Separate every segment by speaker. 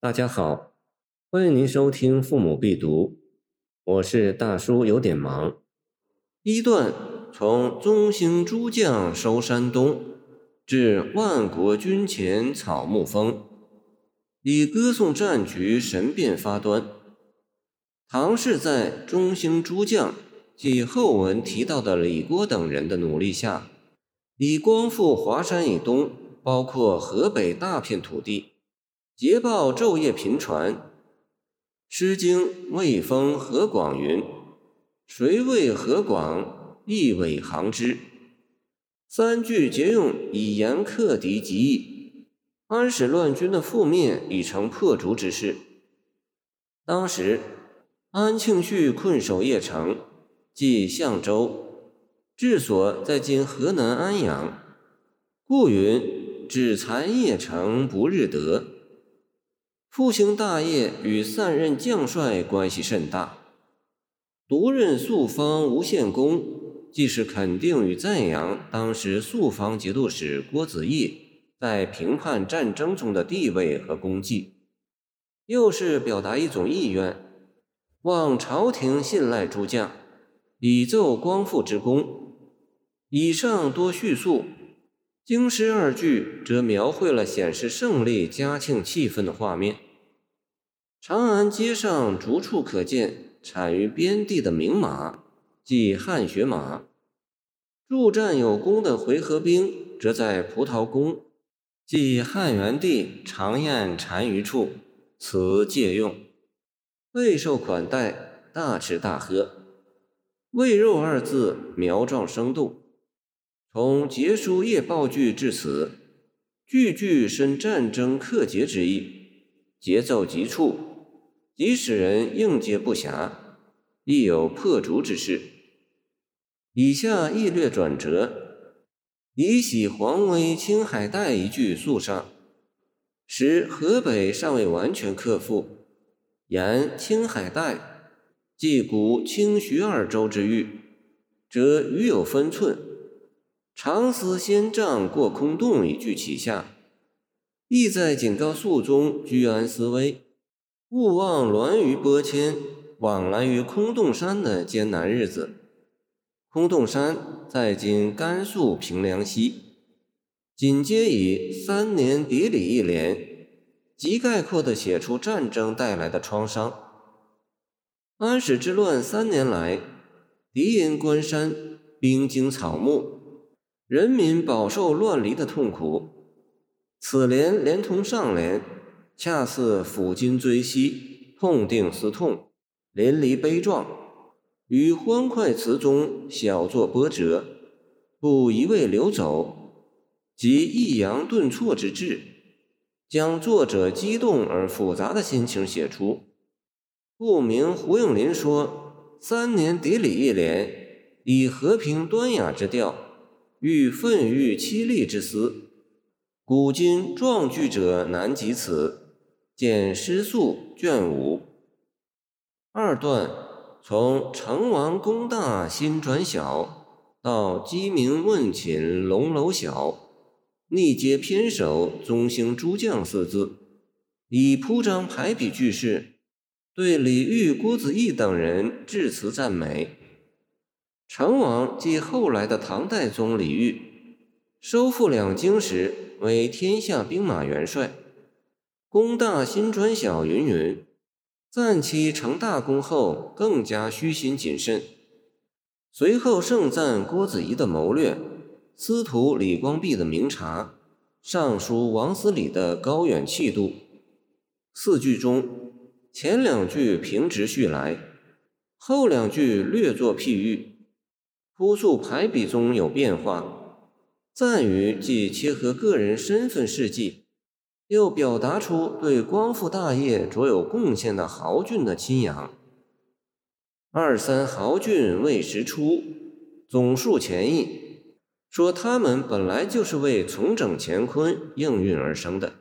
Speaker 1: 大家好，欢迎您收听《父母必读》，我是大叔，有点忙。一段从中兴诸将收山东，至万国军前草木丰，以歌颂战局神变发端。唐氏在中兴诸将及后文提到的李郭等人的努力下，以光复华山以东，包括河北大片土地。捷报昼夜频传，《诗经·魏风·何广》云：“谁谓何广？一尾行之。”三句皆用以言克敌极意。安史乱军的覆灭已成破竹之势。当时，安庆绪困守邺城，即相州，治所在今河南安阳，故云：“只残邺城，不日得。”复兴大业与散任将帅关系甚大，独任肃方无限功，既是肯定与赞扬当时肃方节度使郭子仪在平叛战争中的地位和功绩，又是表达一种意愿，望朝廷信赖诸将，以奏光复之功。以上多叙述，京师二句则描绘了显示胜利、嘉庆气氛的画面。长安街上逐处可见产于边地的名马，即汗血马；入战有功的回纥兵，则在葡萄宫，即汉元帝长宴单于处，此借用。备受款待，大吃大喝。喂肉二字苗壮生动，从结书夜报句至此，句句深战争克节之意，节奏急促。即使人应接不暇，亦有破竹之势。以下亦略转折，以喜黄威青海带一句诉上，时河北尚未完全克复，言青海带即古清徐二州之域，则余有分寸。长思先仗过空洞一句起下，意在警告肃宗居安思危。勿忘栾舆拨迁，往来于空洞山的艰难日子。空洞山在今甘肃平凉西。紧接以三年牴里一联，极概括地写出战争带来的创伤。安史之乱三年来，敌人关山，兵精草木，人民饱受乱离的痛苦。此联连同上联。恰似抚今追昔，痛定思痛，淋漓悲壮，与欢快词中小作波折，不一味流走，及抑扬顿挫之志，将作者激动而复杂的心情写出。不明胡应麟说：“三年牴里一联，以和平端雅之调，寓愤郁凄厉之思。古今壮句者难及此。”见诗素卷五。二段从成王功大心转小，到鸡鸣问寝龙楼小，逆接偏首宗兴诸将四字，以铺张排比句式，对李煜、郭子仪等人致辞赞美。成王即后来的唐代宗李煜，收复两京时为天下兵马元帅。功大心转小，云云。赞其成大功后，更加虚心谨慎。随后盛赞郭子仪的谋略，司徒李光弼的明察，尚书王思礼的高远气度。四句中，前两句平直叙来，后两句略作譬喻，朴素排比中有变化。赞语既切合个人身份事迹。又表达出对光复大业卓有贡献的豪俊的亲仰。二三豪俊未时出，总述前意，说他们本来就是为重整乾坤应运而生的。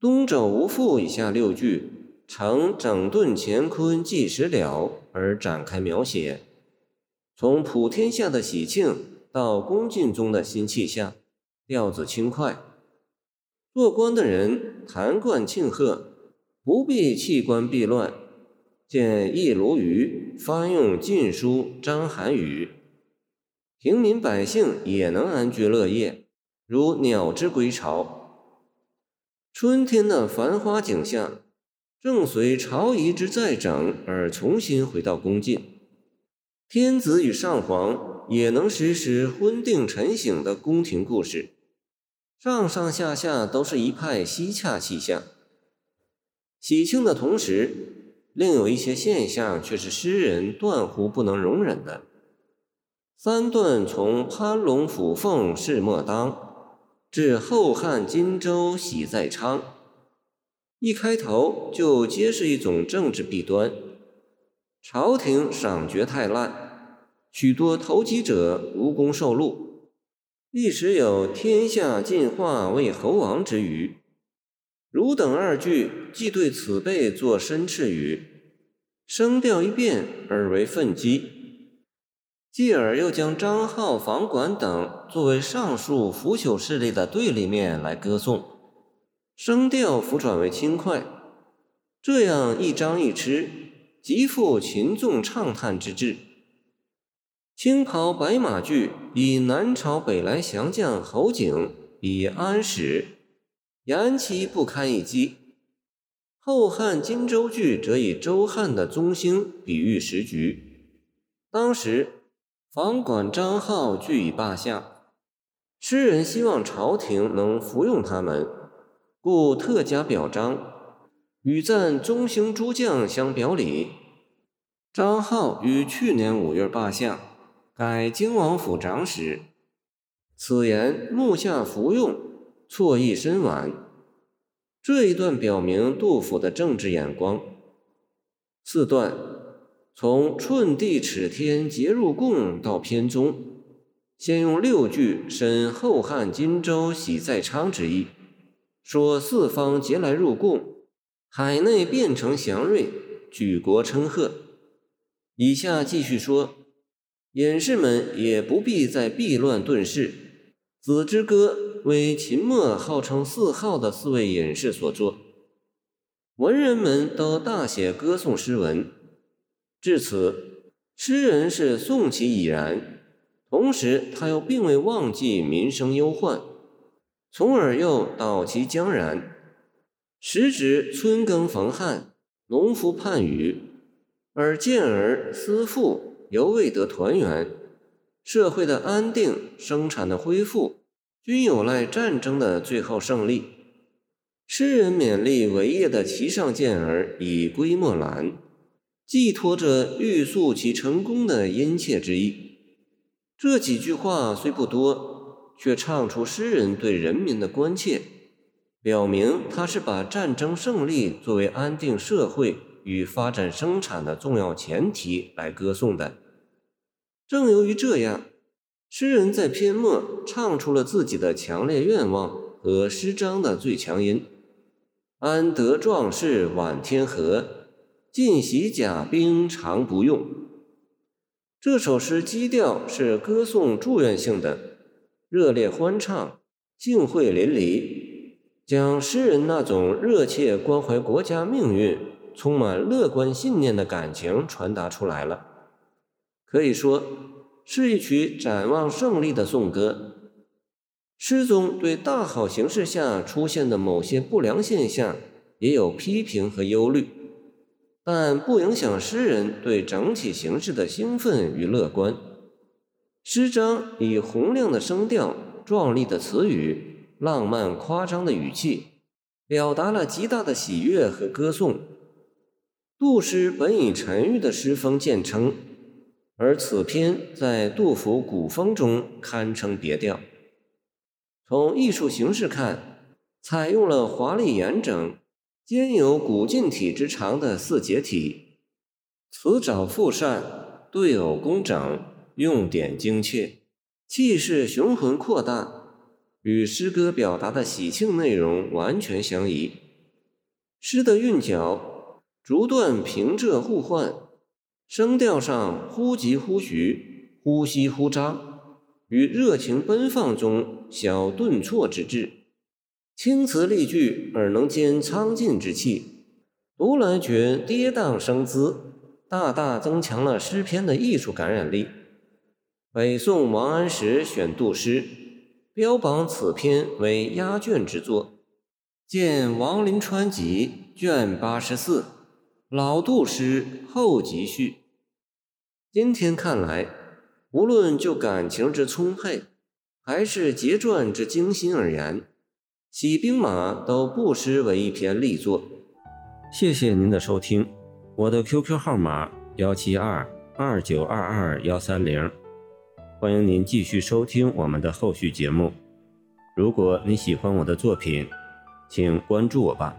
Speaker 1: 东者无父以下六句，承整顿乾坤即时了而展开描写，从普天下的喜庆到恭敬中的新气象，调子轻快。做官的人弹冠庆贺，不必弃官避乱。见一鲈鱼发用禁书张涵语，平民百姓也能安居乐业，如鸟之归巢。春天的繁花景象，正随朝仪之再整而重新回到宫禁。天子与上皇也能实施婚定晨省的宫廷故事，上上下下都是一派西洽气象。喜庆的同时。另有一些现象却是诗人断乎不能容忍的。三段从攀龙附凤事莫当，至后汉荆州喜在昌，一开头就揭示一种政治弊端：朝廷赏爵太滥，许多投机者无功受禄，一时有天下进化为猴王之语。汝等二句既对此辈作申斥语，声调一变而为愤激，继而又将张浩、房管等作为上述腐朽势力的对立面来歌颂，声调浮转为轻快，这样一张一弛，极富群众畅叹之志。青袍白马句以南朝北来降将侯景以安史。言其不堪一击。后汉荆州句则以周汉的宗兴比喻时局。当时房管张浩俱已罢相，诗人希望朝廷能服用他们，故特加表彰，与赞中兴诸将相表里。张浩于去年五月罢相，改京王府长史。此言目下服用。错意深婉，这一段表明杜甫的政治眼光。四段从“寸地尺天皆入贡”到篇中，先用六句申后汉荆州喜在昌之意，说四方皆来入贡，海内变成祥瑞，举国称贺。以下继续说，隐士们也不必再避乱遁世，子之歌。为秦末号称四号的四位隐士所作，文人们都大写歌颂诗文。至此，诗人是颂其已然，同时他又并未忘记民生忧患，从而又导其将然，时值春耕逢旱，农夫盼雨，而见儿思父犹未得团圆，社会的安定，生产的恢复。均有赖战争的最后胜利。诗人勉励为业的旗上健儿以归墨兰，寄托着欲速其成功的殷切之意。这几句话虽不多，却唱出诗人对人民的关切，表明他是把战争胜利作为安定社会与发展生产的重要前提来歌颂的。正由于这样。诗人在篇末唱出了自己的强烈愿望和诗章的最强音：“安得壮士挽天河，尽洗甲兵常不用。”这首诗基调是歌颂祝愿性的，热烈欢唱，敬会淋漓，将诗人那种热切关怀国家命运、充满乐观信念的感情传达出来了。可以说。是一曲展望胜利的颂歌。诗中对大好形势下出现的某些不良现象也有批评和忧虑，但不影响诗人对整体形势的兴奋与乐观。诗章以洪亮的声调、壮丽的词语、浪漫夸张的语气，表达了极大的喜悦和歌颂。杜诗本以沉郁的诗风见称。而此篇在杜甫古风中堪称别调。从艺术形式看，采用了华丽严整、兼有古近体之长的四节体，词藻复善，对偶工整，用典精确，气势雄浑扩大，与诗歌表达的喜庆内容完全相宜。诗的韵脚逐段平仄互换。声调上忽急忽徐，忽息忽张，与热情奔放中小顿挫之至，青词丽句而能兼苍劲之气，读来觉跌宕生姿，大大增强了诗篇的艺术感染力。北宋王安石选杜诗，标榜此篇为压卷之作。见《王林川集》卷八十四《老杜诗后集序》。今天看来，无论就感情之充沛，还是结传之精心而言，《喜兵马》都不失为一篇力作。谢谢您的收听，我的 QQ 号码幺七二二九二二幺三零，欢迎您继续收听我们的后续节目。如果你喜欢我的作品，请关注我吧。